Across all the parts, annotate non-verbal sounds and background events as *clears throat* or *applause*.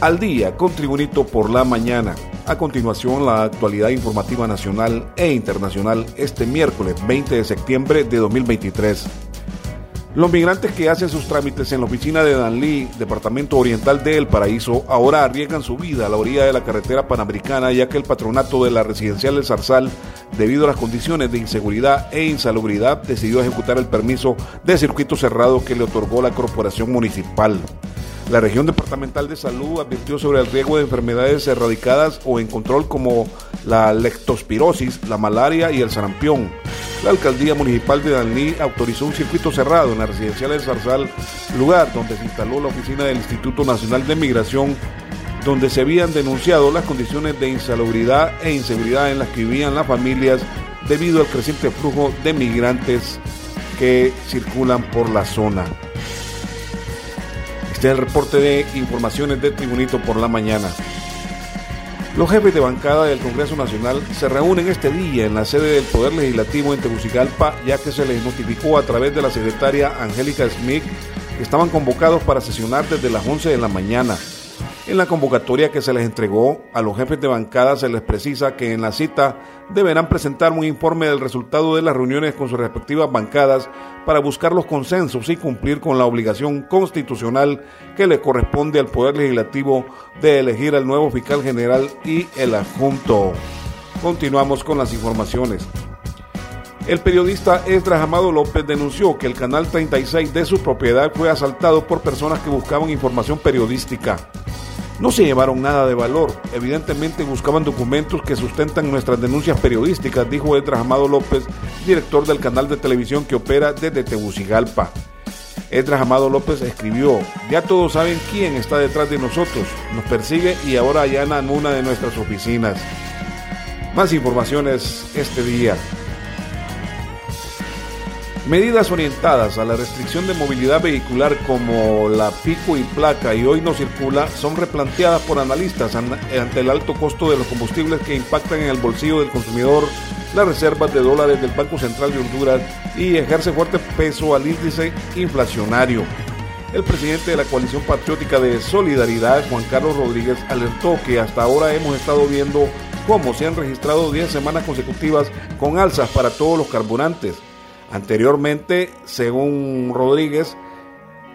Al día con Tribunito por la mañana. A continuación, la actualidad informativa nacional e internacional este miércoles 20 de septiembre de 2023. Los migrantes que hacen sus trámites en la oficina de Danlí, departamento oriental de El Paraíso, ahora arriesgan su vida a la orilla de la carretera panamericana, ya que el patronato de la residencial del Zarzal, debido a las condiciones de inseguridad e insalubridad, decidió ejecutar el permiso de circuito cerrado que le otorgó la corporación municipal. La región departamental de salud advirtió sobre el riesgo de enfermedades erradicadas o en control como la lectospirosis, la malaria y el sarampión. La alcaldía municipal de Danlí autorizó un circuito cerrado en la residencial de Zarzal, lugar donde se instaló la oficina del Instituto Nacional de Migración, donde se habían denunciado las condiciones de insalubridad e inseguridad en las que vivían las familias debido al creciente flujo de migrantes que circulan por la zona. Este es el reporte de informaciones de Tribunito por la mañana. Los jefes de bancada del Congreso Nacional se reúnen este día en la sede del Poder Legislativo en Tegucigalpa, ya que se les notificó a través de la secretaria Angélica Smith que estaban convocados para sesionar desde las 11 de la mañana. En la convocatoria que se les entregó a los jefes de bancada se les precisa que en la cita deberán presentar un informe del resultado de las reuniones con sus respectivas bancadas para buscar los consensos y cumplir con la obligación constitucional que le corresponde al Poder Legislativo de elegir al nuevo fiscal general y el adjunto. Continuamos con las informaciones. El periodista Esdras Amado López denunció que el canal 36 de su propiedad fue asaltado por personas que buscaban información periodística. No se llevaron nada de valor, evidentemente buscaban documentos que sustentan nuestras denuncias periodísticas, dijo Edras Amado López, director del canal de televisión que opera desde Tegucigalpa. Edras Amado López escribió, ya todos saben quién está detrás de nosotros, nos persigue y ahora allanan una de nuestras oficinas. Más informaciones este día. Medidas orientadas a la restricción de movilidad vehicular como la pico y placa y hoy no circula son replanteadas por analistas ante el alto costo de los combustibles que impactan en el bolsillo del consumidor, las reservas de dólares del Banco Central de Honduras y ejerce fuerte peso al índice inflacionario. El presidente de la coalición patriótica de Solidaridad, Juan Carlos Rodríguez, alertó que hasta ahora hemos estado viendo cómo se han registrado 10 semanas consecutivas con alzas para todos los carburantes Anteriormente, según Rodríguez,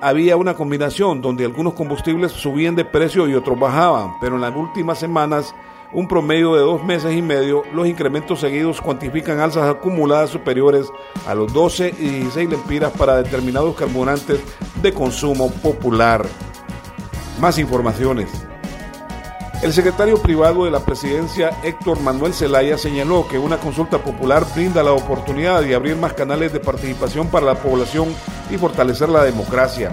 había una combinación donde algunos combustibles subían de precio y otros bajaban, pero en las últimas semanas, un promedio de dos meses y medio, los incrementos seguidos cuantifican alzas acumuladas superiores a los 12 y 16 lempiras para determinados carburantes de consumo popular. Más informaciones. El secretario privado de la presidencia, Héctor Manuel Zelaya, señaló que una consulta popular brinda la oportunidad de abrir más canales de participación para la población y fortalecer la democracia.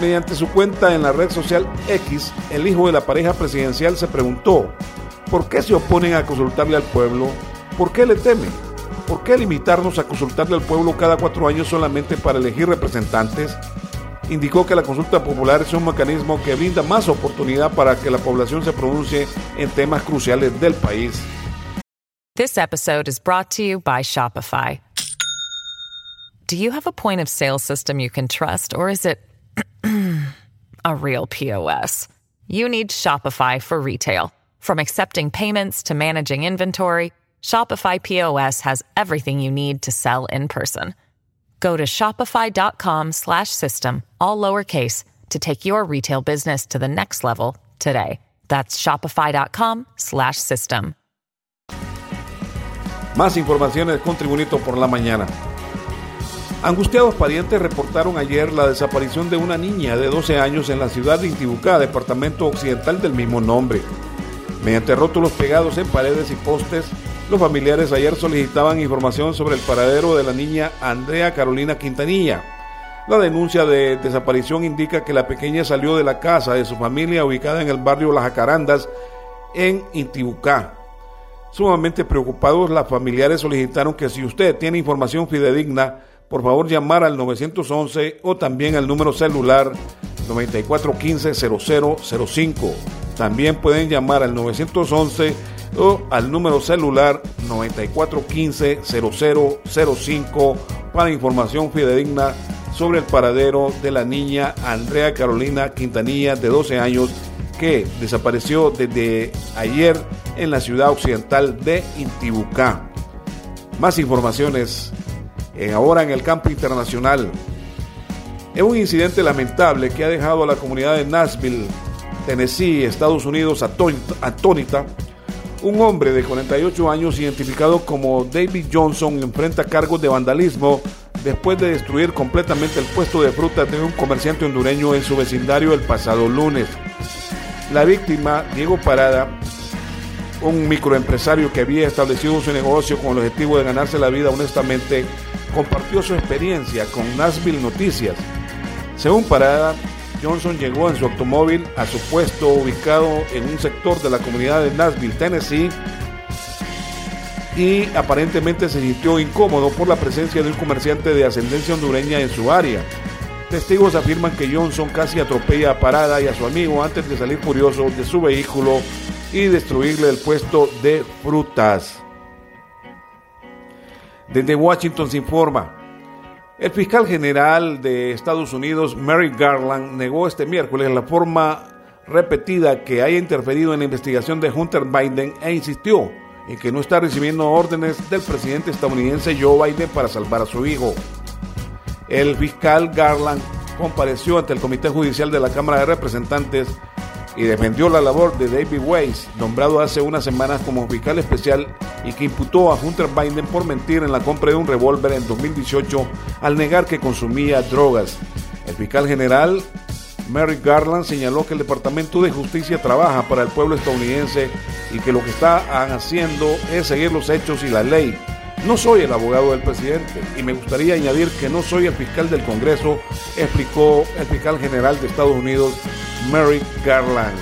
Mediante su cuenta en la red social X, el hijo de la pareja presidencial se preguntó, ¿por qué se oponen a consultarle al pueblo? ¿Por qué le temen? ¿Por qué limitarnos a consultarle al pueblo cada cuatro años solamente para elegir representantes? Indicó que la consulta popular es un mecanismo que brinda más oportunidad para que la población se pronuncie en temas cruciales del país. This episode is brought to you by Shopify. Do you have a point of sale system you can trust or is it *clears throat* a real POS? You need Shopify for retail. From accepting payments to managing inventory, Shopify POS has everything you need to sell in person. Go to shopify.com slash system, all lowercase, to take your retail business to the next level today. That's shopify.com slash system. Más informaciones con Tribunito por la mañana. Angustiados parientes reportaron ayer la desaparición de una niña de 12 años en la ciudad de Intibucá, departamento occidental del mismo nombre. Mediante rótulos pegados en paredes y postes, Los familiares ayer solicitaban información sobre el paradero de la niña Andrea Carolina Quintanilla. La denuncia de desaparición indica que la pequeña salió de la casa de su familia ubicada en el barrio Las Jacarandas en Intibucá. Sumamente preocupados, las familiares solicitaron que si usted tiene información fidedigna, por favor llamar al 911 o también al número celular 9415-0005. También pueden llamar al 911 o al número celular 9415-0005 para información fidedigna sobre el paradero de la niña Andrea Carolina Quintanilla de 12 años que desapareció desde ayer en la ciudad occidental de Intibucá. Más informaciones eh, ahora en el campo internacional. Es un incidente lamentable que ha dejado a la comunidad de Nashville, Tennessee, Estados Unidos atónita un hombre de 48 años identificado como David Johnson enfrenta cargos de vandalismo después de destruir completamente el puesto de frutas de un comerciante hondureño en su vecindario el pasado lunes. La víctima, Diego Parada, un microempresario que había establecido su negocio con el objetivo de ganarse la vida honestamente, compartió su experiencia con Nashville Noticias. Según Parada, Johnson llegó en su automóvil a su puesto ubicado en un sector de la comunidad de Nashville, Tennessee, y aparentemente se sintió incómodo por la presencia de un comerciante de ascendencia hondureña en su área. Testigos afirman que Johnson casi atropella a Parada y a su amigo antes de salir furioso de su vehículo y destruirle el puesto de frutas. Desde Washington se informa, el fiscal general de Estados Unidos, Mary Garland, negó este miércoles la forma repetida que haya interferido en la investigación de Hunter Biden e insistió en que no está recibiendo órdenes del presidente estadounidense Joe Biden para salvar a su hijo. El fiscal Garland compareció ante el Comité Judicial de la Cámara de Representantes y defendió la labor de David Weiss, nombrado hace unas semanas como fiscal especial y que imputó a Hunter Biden por mentir en la compra de un revólver en 2018 al negar que consumía drogas. El fiscal general Mary Garland señaló que el Departamento de Justicia trabaja para el pueblo estadounidense y que lo que están haciendo es seguir los hechos y la ley. No soy el abogado del presidente y me gustaría añadir que no soy el fiscal del Congreso, explicó el fiscal general de Estados Unidos, Mary Garland.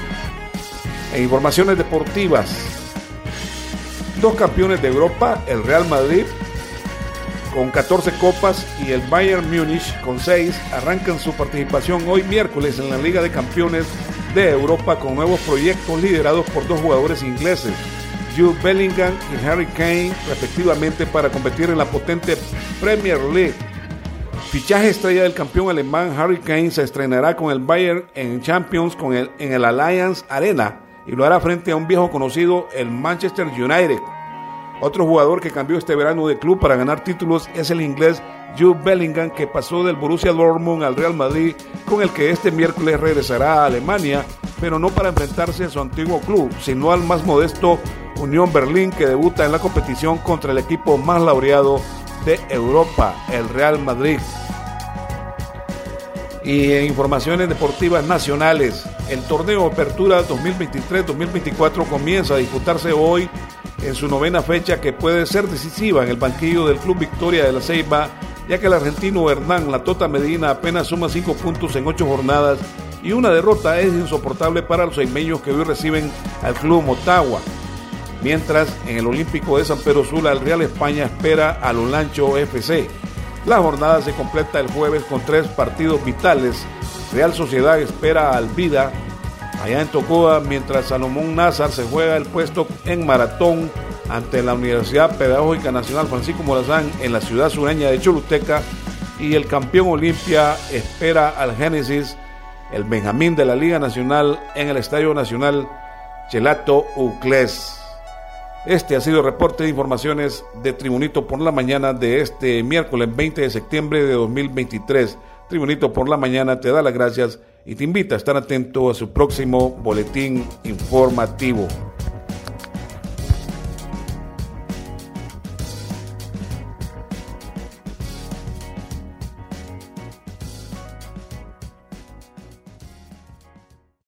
En informaciones deportivas, dos campeones de Europa, el Real Madrid con 14 copas y el Bayern Múnich con 6 arrancan su participación hoy miércoles en la Liga de Campeones de Europa con nuevos proyectos liderados por dos jugadores ingleses, Jude Bellingham y Harry Kane, respectivamente, para competir en la potente Premier League. Fichaje estrella del campeón alemán Harry Kane se estrenará con el Bayern en Champions con en el Allianz Arena y lo hará frente a un viejo conocido, el Manchester United. Otro jugador que cambió este verano de club para ganar títulos es el inglés Jude Bellingham, que pasó del Borussia Dortmund al Real Madrid, con el que este miércoles regresará a Alemania, pero no para enfrentarse a su antiguo club, sino al más modesto Unión Berlín, que debuta en la competición contra el equipo más laureado de Europa, el Real Madrid. Y en informaciones deportivas nacionales, el torneo Apertura 2023-2024 comienza a disputarse hoy en su novena fecha que puede ser decisiva en el banquillo del Club Victoria de la Ceiba, ya que el argentino Hernán La Tota Medina apenas suma cinco puntos en ocho jornadas y una derrota es insoportable para los seimeños que hoy reciben al Club Motagua. Mientras en el Olímpico de San Pedro Sula el Real España espera al Olancho FC. La jornada se completa el jueves con tres partidos vitales. Real Sociedad espera al Vida allá en Tocoa, mientras Salomón Nazar se juega el puesto en maratón ante la Universidad Pedagógica Nacional Francisco Morazán en la ciudad sureña de Choluteca y el campeón Olimpia espera al Génesis, el Benjamín de la Liga Nacional en el Estadio Nacional Chelato Uclés. Este ha sido el reporte de informaciones de Tribunito por la mañana de este miércoles 20 de septiembre de 2023. Tribunito por la mañana te da las gracias y te invita a estar atento a su próximo boletín informativo.